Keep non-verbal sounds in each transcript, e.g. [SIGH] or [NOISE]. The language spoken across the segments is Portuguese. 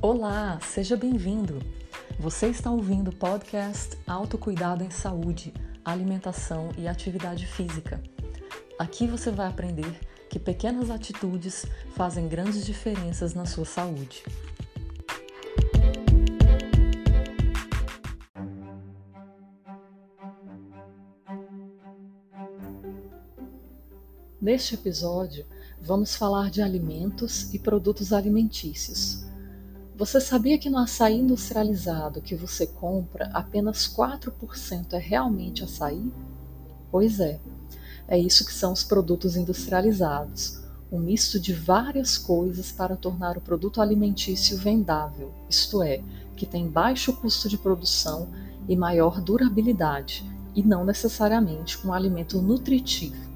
Olá, seja bem-vindo. Você está ouvindo o podcast Autocuidado em Saúde, Alimentação e Atividade Física. Aqui você vai aprender que pequenas atitudes fazem grandes diferenças na sua saúde. Neste episódio, vamos falar de alimentos e produtos alimentícios. Você sabia que no açaí industrializado que você compra, apenas 4% é realmente açaí? Pois é, é isso que são os produtos industrializados, um misto de várias coisas para tornar o produto alimentício vendável, isto é, que tem baixo custo de produção e maior durabilidade, e não necessariamente um alimento nutritivo.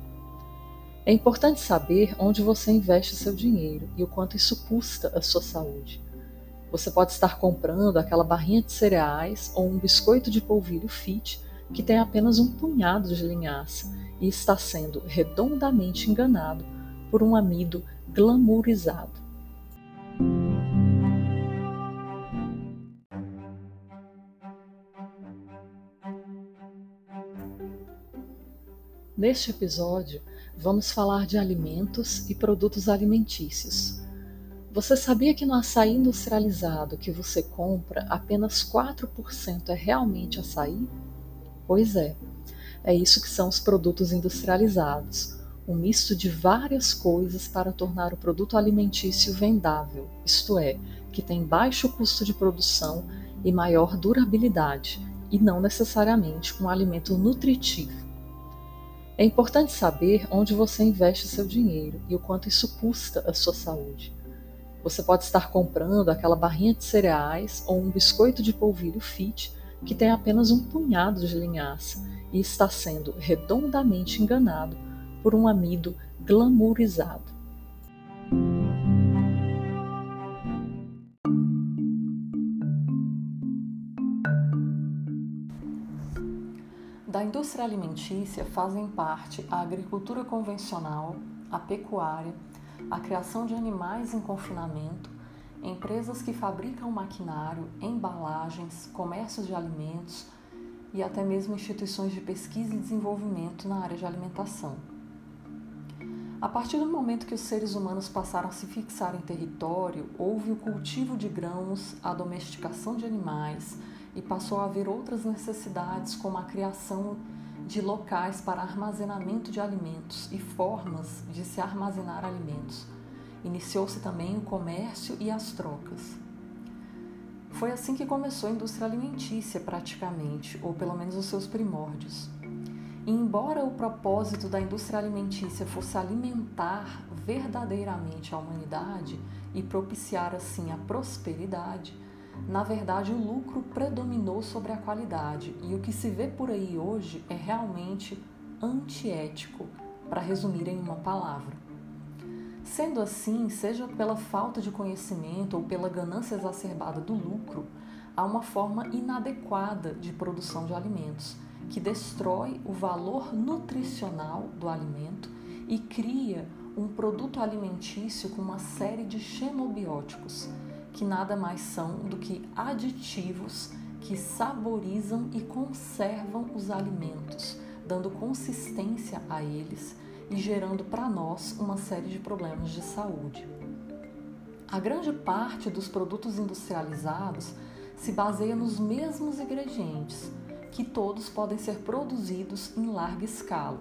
É importante saber onde você investe seu dinheiro e o quanto isso custa à sua saúde. Você pode estar comprando aquela barrinha de cereais ou um biscoito de polvilho fit que tem apenas um punhado de linhaça e está sendo redondamente enganado por um amido glamourizado. Neste episódio, vamos falar de alimentos e produtos alimentícios. Você sabia que no açaí industrializado que você compra, apenas 4% é realmente açaí? Pois é, é isso que são os produtos industrializados, um misto de várias coisas para tornar o produto alimentício vendável, isto é, que tem baixo custo de produção e maior durabilidade, e não necessariamente um alimento nutritivo. É importante saber onde você investe seu dinheiro e o quanto isso custa à sua saúde. Você pode estar comprando aquela barrinha de cereais ou um biscoito de polvilho fit que tem apenas um punhado de linhaça e está sendo redondamente enganado por um amido glamourizado. Da indústria alimentícia fazem parte a agricultura convencional, a pecuária, a criação de animais em confinamento, empresas que fabricam maquinário, embalagens, comércio de alimentos e até mesmo instituições de pesquisa e desenvolvimento na área de alimentação. A partir do momento que os seres humanos passaram a se fixar em território, houve o cultivo de grãos, a domesticação de animais e passou a haver outras necessidades, como a criação de locais para armazenamento de alimentos e formas de se armazenar alimentos. Iniciou-se também o comércio e as trocas. Foi assim que começou a indústria alimentícia, praticamente, ou pelo menos os seus primórdios. E embora o propósito da indústria alimentícia fosse alimentar verdadeiramente a humanidade e propiciar assim a prosperidade, na verdade, o lucro predominou sobre a qualidade e o que se vê por aí hoje é realmente antiético, para resumir em uma palavra. Sendo assim, seja pela falta de conhecimento ou pela ganância exacerbada do lucro, há uma forma inadequada de produção de alimentos que destrói o valor nutricional do alimento e cria um produto alimentício com uma série de xenobióticos que nada mais são do que aditivos que saborizam e conservam os alimentos, dando consistência a eles e gerando para nós uma série de problemas de saúde. A grande parte dos produtos industrializados se baseia nos mesmos ingredientes, que todos podem ser produzidos em larga escala.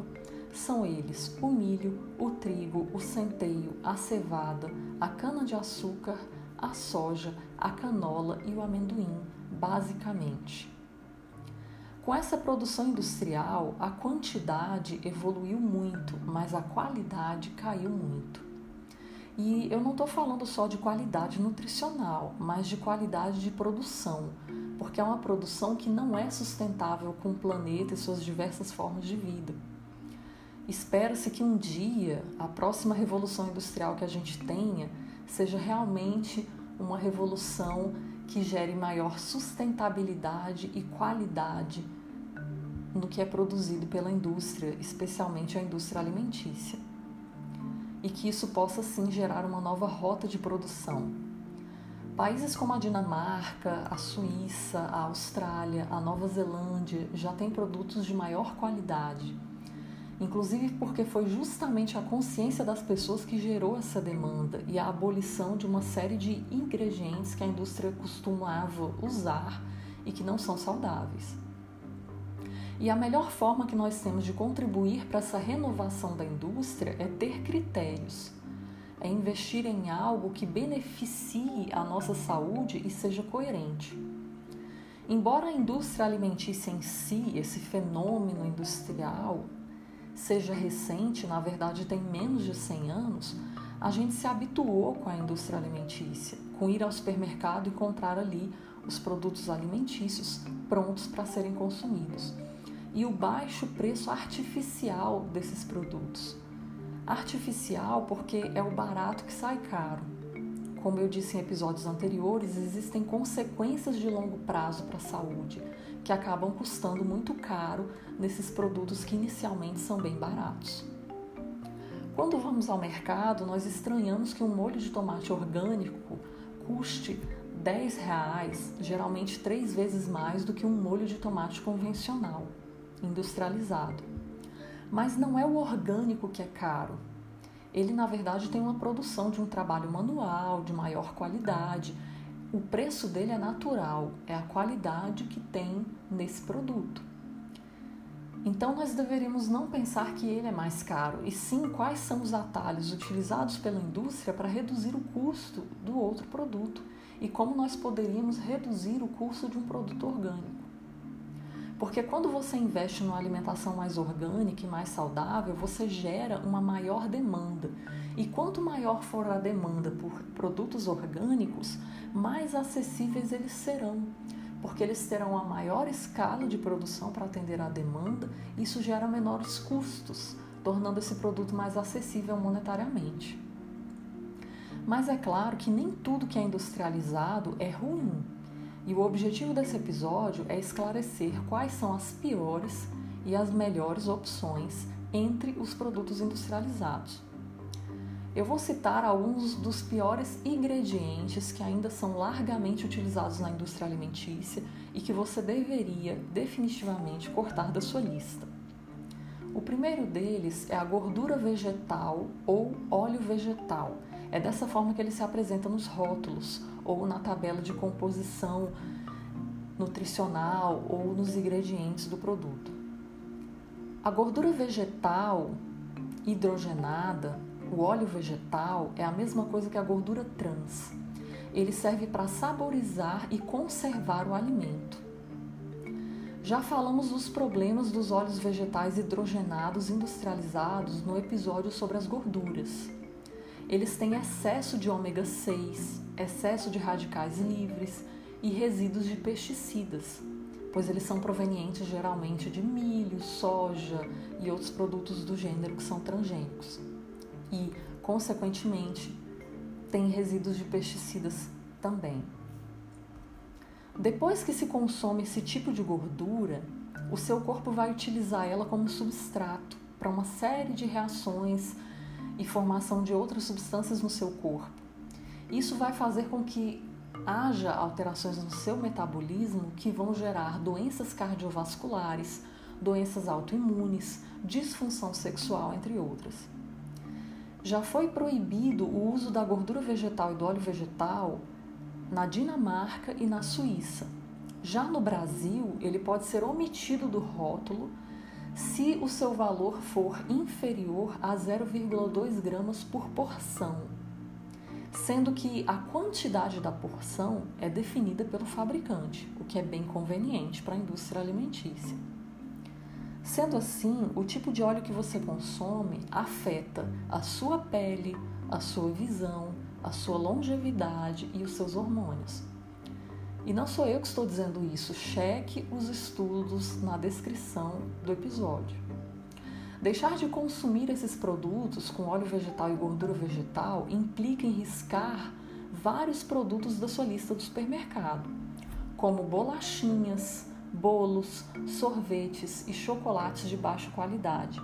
São eles o milho, o trigo, o centeio, a cevada, a cana-de-açúcar, a soja, a canola e o amendoim, basicamente. Com essa produção industrial, a quantidade evoluiu muito, mas a qualidade caiu muito. E eu não estou falando só de qualidade nutricional, mas de qualidade de produção, porque é uma produção que não é sustentável com o planeta e suas diversas formas de vida. Espera-se que um dia a próxima revolução industrial que a gente tenha seja realmente uma revolução que gere maior sustentabilidade e qualidade no que é produzido pela indústria, especialmente a indústria alimentícia. E que isso possa sim gerar uma nova rota de produção. Países como a Dinamarca, a Suíça, a Austrália, a Nova Zelândia já têm produtos de maior qualidade. Inclusive porque foi justamente a consciência das pessoas que gerou essa demanda e a abolição de uma série de ingredientes que a indústria costumava usar e que não são saudáveis. E a melhor forma que nós temos de contribuir para essa renovação da indústria é ter critérios é investir em algo que beneficie a nossa saúde e seja coerente. Embora a indústria alimentícia em si, esse fenômeno industrial, seja recente, na verdade tem menos de 100 anos, a gente se habituou com a indústria alimentícia, com ir ao supermercado e encontrar ali os produtos alimentícios prontos para serem consumidos. E o baixo preço artificial desses produtos artificial porque é o barato que sai caro. Como eu disse em episódios anteriores, existem consequências de longo prazo para a saúde que acabam custando muito caro nesses produtos que inicialmente são bem baratos. Quando vamos ao mercado, nós estranhamos que um molho de tomate orgânico custe 10 reais, geralmente três vezes mais do que um molho de tomate convencional, industrializado. Mas não é o orgânico que é caro. Ele, na verdade, tem uma produção de um trabalho manual, de maior qualidade. O preço dele é natural, é a qualidade que tem nesse produto. Então, nós deveríamos não pensar que ele é mais caro, e sim quais são os atalhos utilizados pela indústria para reduzir o custo do outro produto e como nós poderíamos reduzir o custo de um produto orgânico. Porque quando você investe numa alimentação mais orgânica e mais saudável, você gera uma maior demanda. E quanto maior for a demanda por produtos orgânicos, mais acessíveis eles serão. Porque eles terão a maior escala de produção para atender à demanda, isso gera menores custos, tornando esse produto mais acessível monetariamente. Mas é claro que nem tudo que é industrializado é ruim. E o objetivo desse episódio é esclarecer quais são as piores e as melhores opções entre os produtos industrializados. Eu vou citar alguns dos piores ingredientes que ainda são largamente utilizados na indústria alimentícia e que você deveria definitivamente cortar da sua lista. O primeiro deles é a gordura vegetal ou óleo vegetal. É dessa forma que ele se apresenta nos rótulos, ou na tabela de composição nutricional ou nos ingredientes do produto. A gordura vegetal hidrogenada, o óleo vegetal, é a mesma coisa que a gordura trans. Ele serve para saborizar e conservar o alimento. Já falamos dos problemas dos óleos vegetais hidrogenados industrializados no episódio sobre as gorduras. Eles têm excesso de ômega 6, excesso de radicais livres e resíduos de pesticidas, pois eles são provenientes geralmente de milho, soja e outros produtos do gênero que são transgênicos. E, consequentemente, têm resíduos de pesticidas também. Depois que se consome esse tipo de gordura, o seu corpo vai utilizar ela como substrato para uma série de reações e formação de outras substâncias no seu corpo. Isso vai fazer com que haja alterações no seu metabolismo que vão gerar doenças cardiovasculares, doenças autoimunes, disfunção sexual, entre outras. Já foi proibido o uso da gordura vegetal e do óleo vegetal na Dinamarca e na Suíça. Já no Brasil, ele pode ser omitido do rótulo se o seu valor for inferior a 0,2 gramas por porção, sendo que a quantidade da porção é definida pelo fabricante, o que é bem conveniente para a indústria alimentícia. Sendo assim, o tipo de óleo que você consome afeta a sua pele, a sua visão, a sua longevidade e os seus hormônios. E não sou eu que estou dizendo isso, cheque os estudos na descrição do episódio. Deixar de consumir esses produtos com óleo vegetal e gordura vegetal implica em riscar vários produtos da sua lista do supermercado, como bolachinhas, bolos, sorvetes e chocolates de baixa qualidade.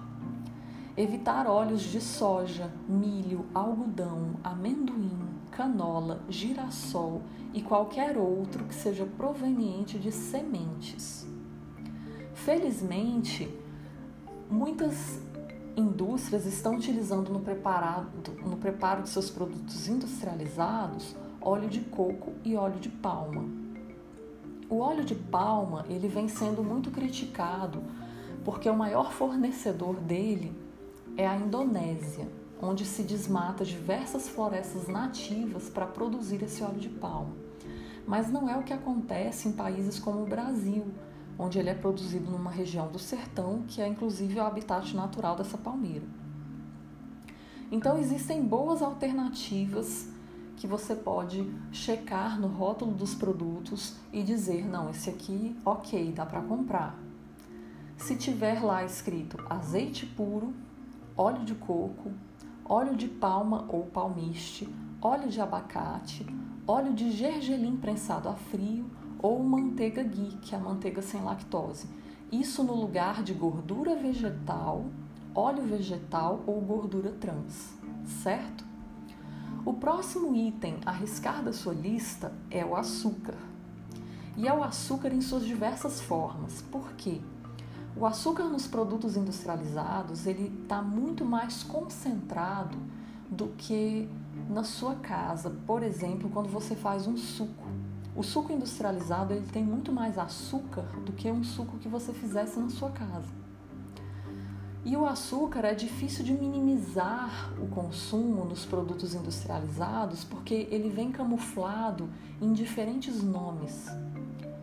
Evitar óleos de soja, milho, algodão, amendoim, canola, girassol e qualquer outro que seja proveniente de sementes. Felizmente, muitas indústrias estão utilizando no, preparado, no preparo de seus produtos industrializados óleo de coco e óleo de palma. O óleo de palma ele vem sendo muito criticado porque o maior fornecedor dele é a Indonésia, onde se desmata diversas florestas nativas para produzir esse óleo de palma. Mas não é o que acontece em países como o Brasil, onde ele é produzido numa região do sertão, que é inclusive o habitat natural dessa palmeira. Então existem boas alternativas que você pode checar no rótulo dos produtos e dizer, não, esse aqui, ok, dá para comprar. Se tiver lá escrito azeite puro, óleo de coco, óleo de palma ou palmiste, óleo de abacate, óleo de gergelim prensado a frio ou manteiga ghee, que é a manteiga sem lactose. Isso no lugar de gordura vegetal, óleo vegetal ou gordura trans, certo? O próximo item a riscar da sua lista é o açúcar. E é o açúcar em suas diversas formas. Por quê? O açúcar nos produtos industrializados ele está muito mais concentrado do que na sua casa. Por exemplo, quando você faz um suco. O suco industrializado ele tem muito mais açúcar do que um suco que você fizesse na sua casa. E o açúcar é difícil de minimizar o consumo nos produtos industrializados porque ele vem camuflado em diferentes nomes.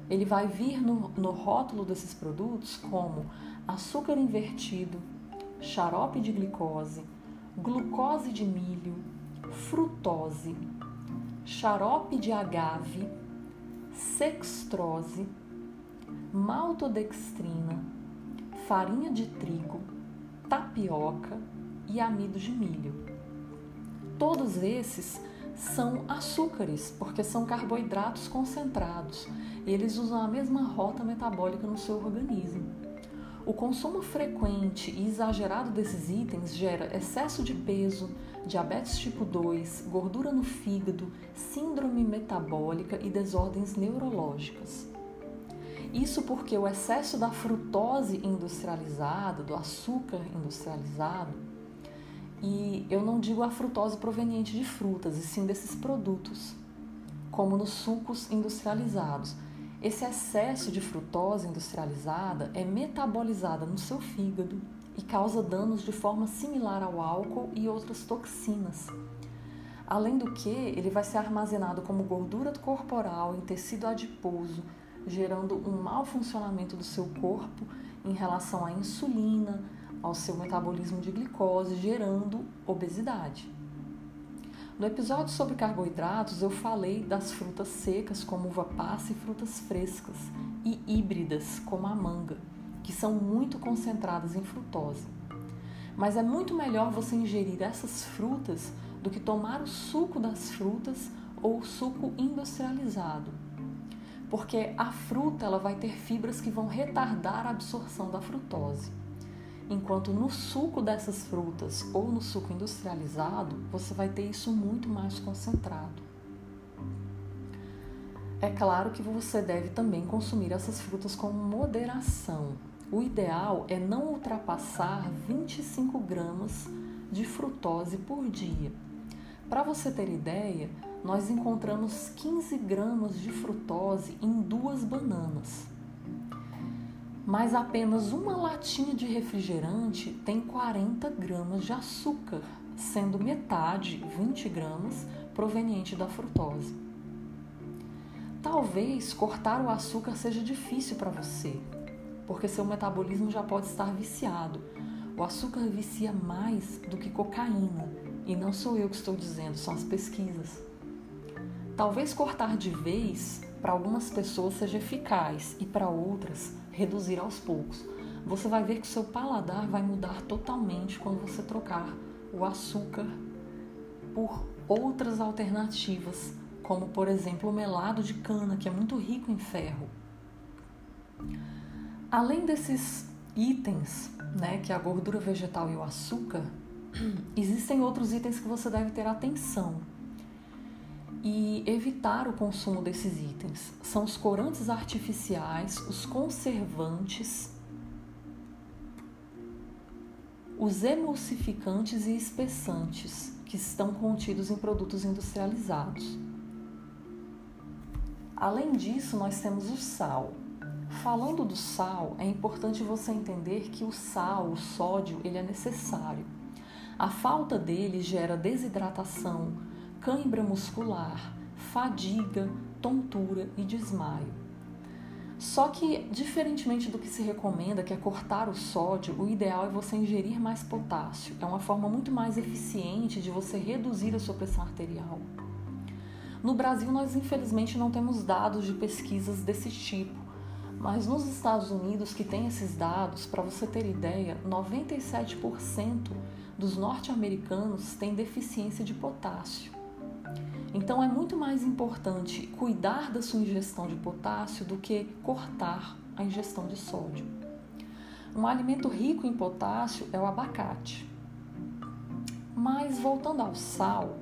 Ele vai vir no, no rótulo desses produtos como açúcar invertido, xarope de glicose, glucose de milho, frutose, xarope de agave, sextrose, maltodextrina, farinha de trigo, tapioca e amido de milho. Todos esses são açúcares, porque são carboidratos concentrados. Eles usam a mesma rota metabólica no seu organismo. O consumo frequente e exagerado desses itens gera excesso de peso, diabetes tipo 2, gordura no fígado, síndrome metabólica e desordens neurológicas. Isso porque o excesso da frutose industrializada, do açúcar industrializado, e eu não digo a frutose proveniente de frutas, e sim desses produtos, como nos sucos industrializados. Esse excesso de frutose industrializada é metabolizada no seu fígado e causa danos de forma similar ao álcool e outras toxinas. Além do que, ele vai ser armazenado como gordura corporal em tecido adiposo, gerando um mau funcionamento do seu corpo em relação à insulina, ao seu metabolismo de glicose, gerando obesidade. No episódio sobre carboidratos, eu falei das frutas secas, como uva passa, e frutas frescas, e híbridas, como a manga, que são muito concentradas em frutose. Mas é muito melhor você ingerir essas frutas do que tomar o suco das frutas ou o suco industrializado. Porque a fruta ela vai ter fibras que vão retardar a absorção da frutose enquanto no suco dessas frutas ou no suco industrializado você vai ter isso muito mais concentrado. É claro que você deve também consumir essas frutas com moderação. O ideal é não ultrapassar 25 gramas de frutose por dia. Para você ter ideia, nós encontramos 15 gramas de frutose em duas bananas mas apenas uma latinha de refrigerante tem 40 gramas de açúcar, sendo metade, 20 gramas, proveniente da frutose. Talvez cortar o açúcar seja difícil para você, porque seu metabolismo já pode estar viciado. O açúcar vicia mais do que cocaína, e não sou eu que estou dizendo, são as pesquisas. Talvez cortar de vez para algumas pessoas seja eficaz e para outras reduzir aos poucos. Você vai ver que o seu paladar vai mudar totalmente quando você trocar o açúcar por outras alternativas, como por exemplo o melado de cana, que é muito rico em ferro. Além desses itens, né, que é a gordura vegetal e o açúcar, [CLEARS THROAT] existem outros itens que você deve ter atenção. E evitar o consumo desses itens. São os corantes artificiais, os conservantes, os emulsificantes e espessantes que estão contidos em produtos industrializados. Além disso, nós temos o sal. Falando do sal, é importante você entender que o sal, o sódio, ele é necessário. A falta dele gera desidratação, cãibra muscular, fadiga, tontura e desmaio. Só que, diferentemente do que se recomenda, que é cortar o sódio, o ideal é você ingerir mais potássio. É uma forma muito mais eficiente de você reduzir a sua pressão arterial. No Brasil, nós infelizmente não temos dados de pesquisas desse tipo, mas nos Estados Unidos, que tem esses dados, para você ter ideia, 97% dos norte-americanos têm deficiência de potássio. Então é muito mais importante cuidar da sua ingestão de potássio do que cortar a ingestão de sódio. Um alimento rico em potássio é o abacate. Mas voltando ao sal,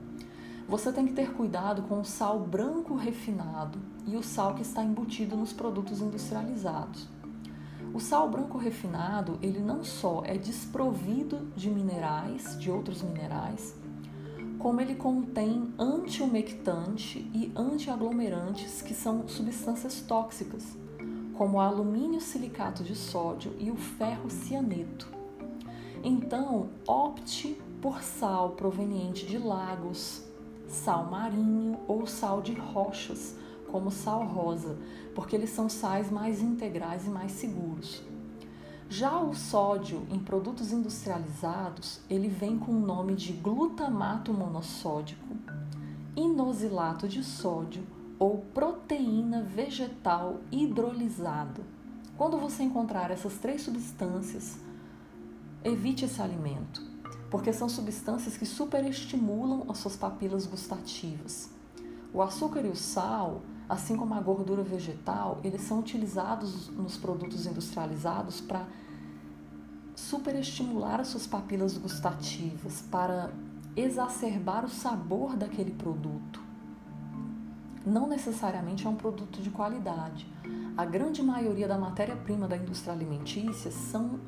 você tem que ter cuidado com o sal branco refinado e o sal que está embutido nos produtos industrializados. O sal branco refinado, ele não só é desprovido de minerais, de outros minerais, como ele contém antiumectante e antiaglomerantes, que são substâncias tóxicas, como o alumínio silicato de sódio e o ferro cianeto. Então, opte por sal proveniente de lagos, sal marinho ou sal de rochas, como sal rosa, porque eles são sais mais integrais e mais seguros. Já o sódio em produtos industrializados, ele vem com o nome de glutamato monossódico, inosilato de sódio ou proteína vegetal hidrolisada. Quando você encontrar essas três substâncias, evite esse alimento, porque são substâncias que superestimulam as suas papilas gustativas. O açúcar e o sal assim como a gordura vegetal, eles são utilizados nos produtos industrializados para superestimular as suas papilas gustativas, para exacerbar o sabor daquele produto. Não necessariamente é um produto de qualidade. A grande maioria da matéria-prima da indústria alimentícia são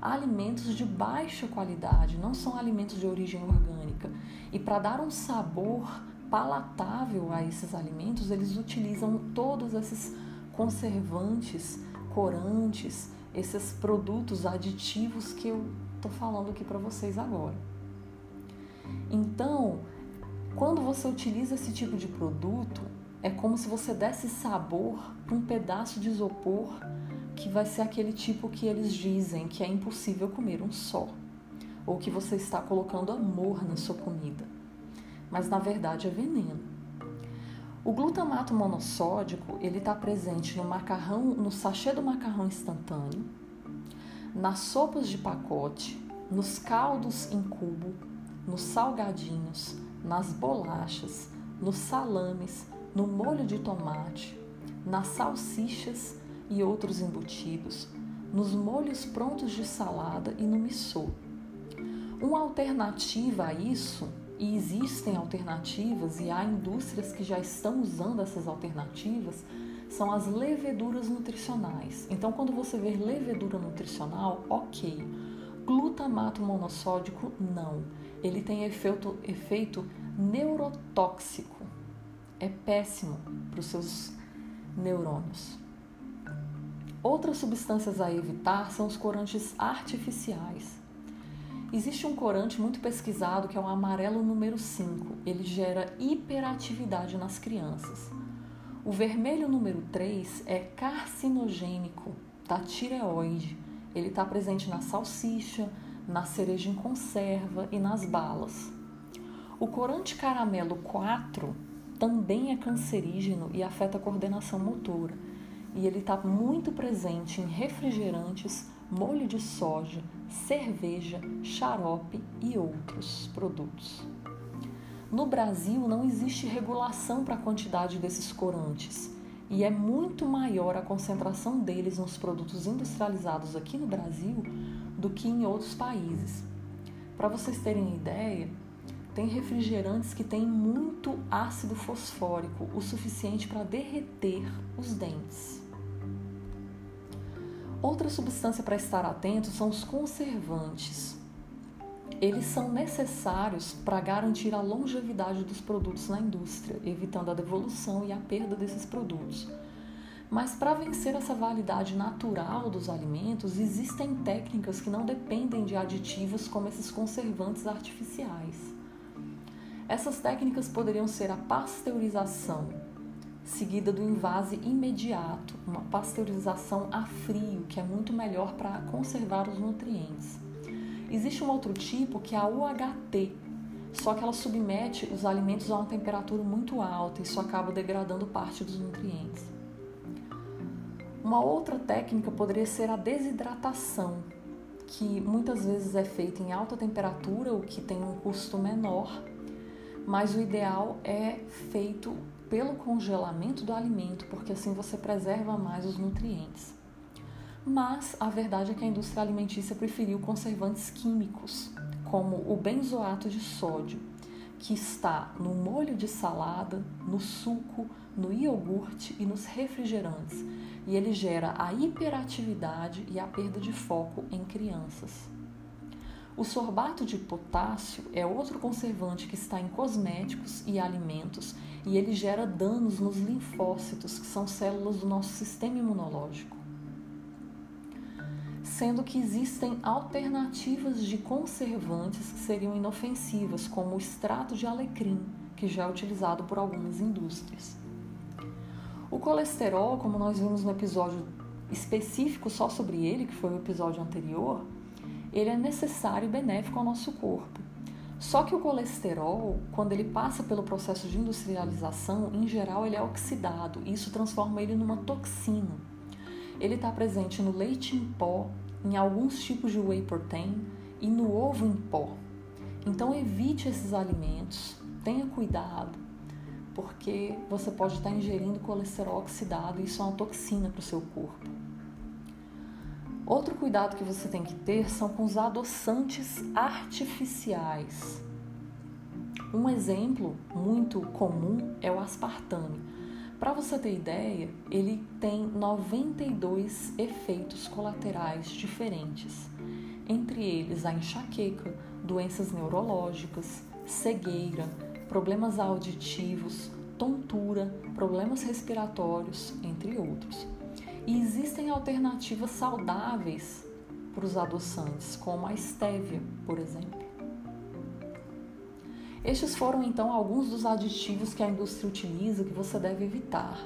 alimentos de baixa qualidade, não são alimentos de origem orgânica. E para dar um sabor palatável a esses alimentos, eles utilizam todos esses conservantes, corantes, esses produtos aditivos que eu estou falando aqui para vocês agora. Então, quando você utiliza esse tipo de produto, é como se você desse sabor para um pedaço de isopor que vai ser aquele tipo que eles dizem que é impossível comer um só, ou que você está colocando amor na sua comida mas na verdade é veneno. O glutamato monossódico ele está presente no macarrão, no sachê do macarrão instantâneo, nas sopas de pacote, nos caldos em cubo, nos salgadinhos, nas bolachas, nos salames, no molho de tomate, nas salsichas e outros embutidos, nos molhos prontos de salada e no missô. Uma alternativa a isso e existem alternativas e há indústrias que já estão usando essas alternativas, são as leveduras nutricionais. Então, quando você vê levedura nutricional, ok. Glutamato monossódico, não. Ele tem efeito, efeito neurotóxico. É péssimo para os seus neurônios. Outras substâncias a evitar são os corantes artificiais. Existe um corante muito pesquisado que é o amarelo número 5. Ele gera hiperatividade nas crianças. O vermelho número 3 é carcinogênico da tireoide. Ele está presente na salsicha, na cereja em conserva e nas balas. O corante caramelo 4 também é cancerígeno e afeta a coordenação motora. E ele está muito presente em refrigerantes, molho de soja, cerveja, xarope e outros produtos. No Brasil não existe regulação para a quantidade desses corantes e é muito maior a concentração deles nos produtos industrializados aqui no Brasil do que em outros países. Para vocês terem ideia, tem refrigerantes que têm muito ácido fosfórico, o suficiente para derreter os dentes. Outra substância para estar atento são os conservantes. Eles são necessários para garantir a longevidade dos produtos na indústria, evitando a devolução e a perda desses produtos. Mas para vencer essa validade natural dos alimentos, existem técnicas que não dependem de aditivos como esses conservantes artificiais. Essas técnicas poderiam ser a pasteurização, seguida do invase imediato, uma pasteurização a frio, que é muito melhor para conservar os nutrientes. Existe um outro tipo que é a UHT, só que ela submete os alimentos a uma temperatura muito alta e isso acaba degradando parte dos nutrientes. Uma outra técnica poderia ser a desidratação, que muitas vezes é feita em alta temperatura, o que tem um custo menor, mas o ideal é feito pelo congelamento do alimento, porque assim você preserva mais os nutrientes. Mas a verdade é que a indústria alimentícia preferiu conservantes químicos, como o benzoato de sódio, que está no molho de salada, no suco, no iogurte e nos refrigerantes, e ele gera a hiperatividade e a perda de foco em crianças. O sorbato de potássio é outro conservante que está em cosméticos e alimentos e ele gera danos nos linfócitos, que são células do nosso sistema imunológico. Sendo que existem alternativas de conservantes que seriam inofensivas, como o extrato de alecrim, que já é utilizado por algumas indústrias. O colesterol, como nós vimos no episódio específico só sobre ele, que foi o episódio anterior, ele é necessário e benéfico ao nosso corpo. Só que o colesterol, quando ele passa pelo processo de industrialização, em geral ele é oxidado e isso transforma ele numa toxina. Ele está presente no leite em pó, em alguns tipos de whey protein e no ovo em pó. Então evite esses alimentos, tenha cuidado, porque você pode estar ingerindo colesterol oxidado e isso é uma toxina para o seu corpo. Outro cuidado que você tem que ter são com os adoçantes artificiais. Um exemplo muito comum é o aspartame. Para você ter ideia, ele tem 92 efeitos colaterais diferentes, entre eles a enxaqueca, doenças neurológicas, cegueira, problemas auditivos, tontura, problemas respiratórios, entre outros. E existem alternativas saudáveis para os adoçantes, como a estévia, por exemplo. Estes foram então alguns dos aditivos que a indústria utiliza que você deve evitar.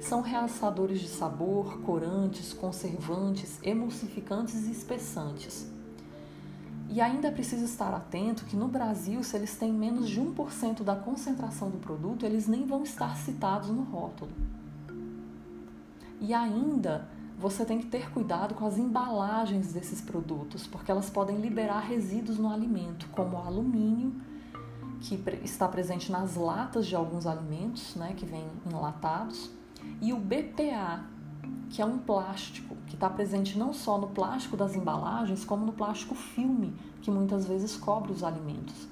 São realçadores de sabor, corantes, conservantes, emulsificantes e espessantes. E ainda é preciso estar atento que no Brasil, se eles têm menos de 1% da concentração do produto, eles nem vão estar citados no rótulo. E ainda você tem que ter cuidado com as embalagens desses produtos, porque elas podem liberar resíduos no alimento, como o alumínio, que está presente nas latas de alguns alimentos, né, que vêm enlatados, e o BPA, que é um plástico que está presente não só no plástico das embalagens, como no plástico filme, que muitas vezes cobre os alimentos.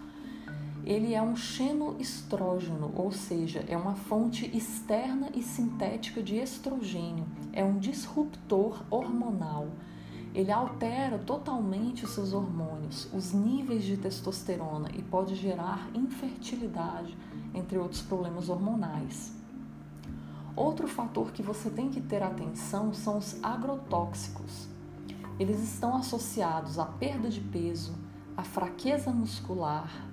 Ele é um xenoestrógeno, ou seja, é uma fonte externa e sintética de estrogênio, é um disruptor hormonal. Ele altera totalmente os seus hormônios, os níveis de testosterona e pode gerar infertilidade, entre outros problemas hormonais. Outro fator que você tem que ter atenção são os agrotóxicos. Eles estão associados à perda de peso, à fraqueza muscular,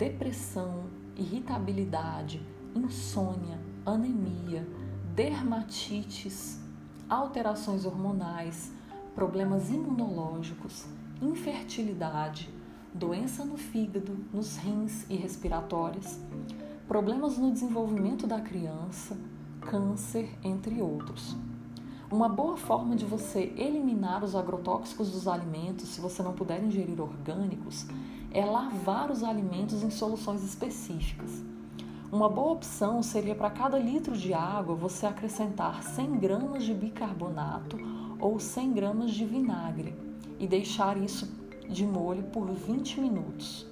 depressão, irritabilidade, insônia, anemia, dermatites, alterações hormonais, problemas imunológicos, infertilidade, doença no fígado, nos rins e respiratórios, problemas no desenvolvimento da criança, câncer, entre outros. Uma boa forma de você eliminar os agrotóxicos dos alimentos, se você não puder ingerir orgânicos, é lavar os alimentos em soluções específicas. Uma boa opção seria para cada litro de água você acrescentar 100 gramas de bicarbonato ou 100 gramas de vinagre e deixar isso de molho por 20 minutos.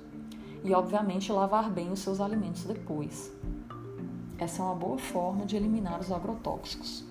e, obviamente, lavar bem os seus alimentos depois. Essa é uma boa forma de eliminar os agrotóxicos.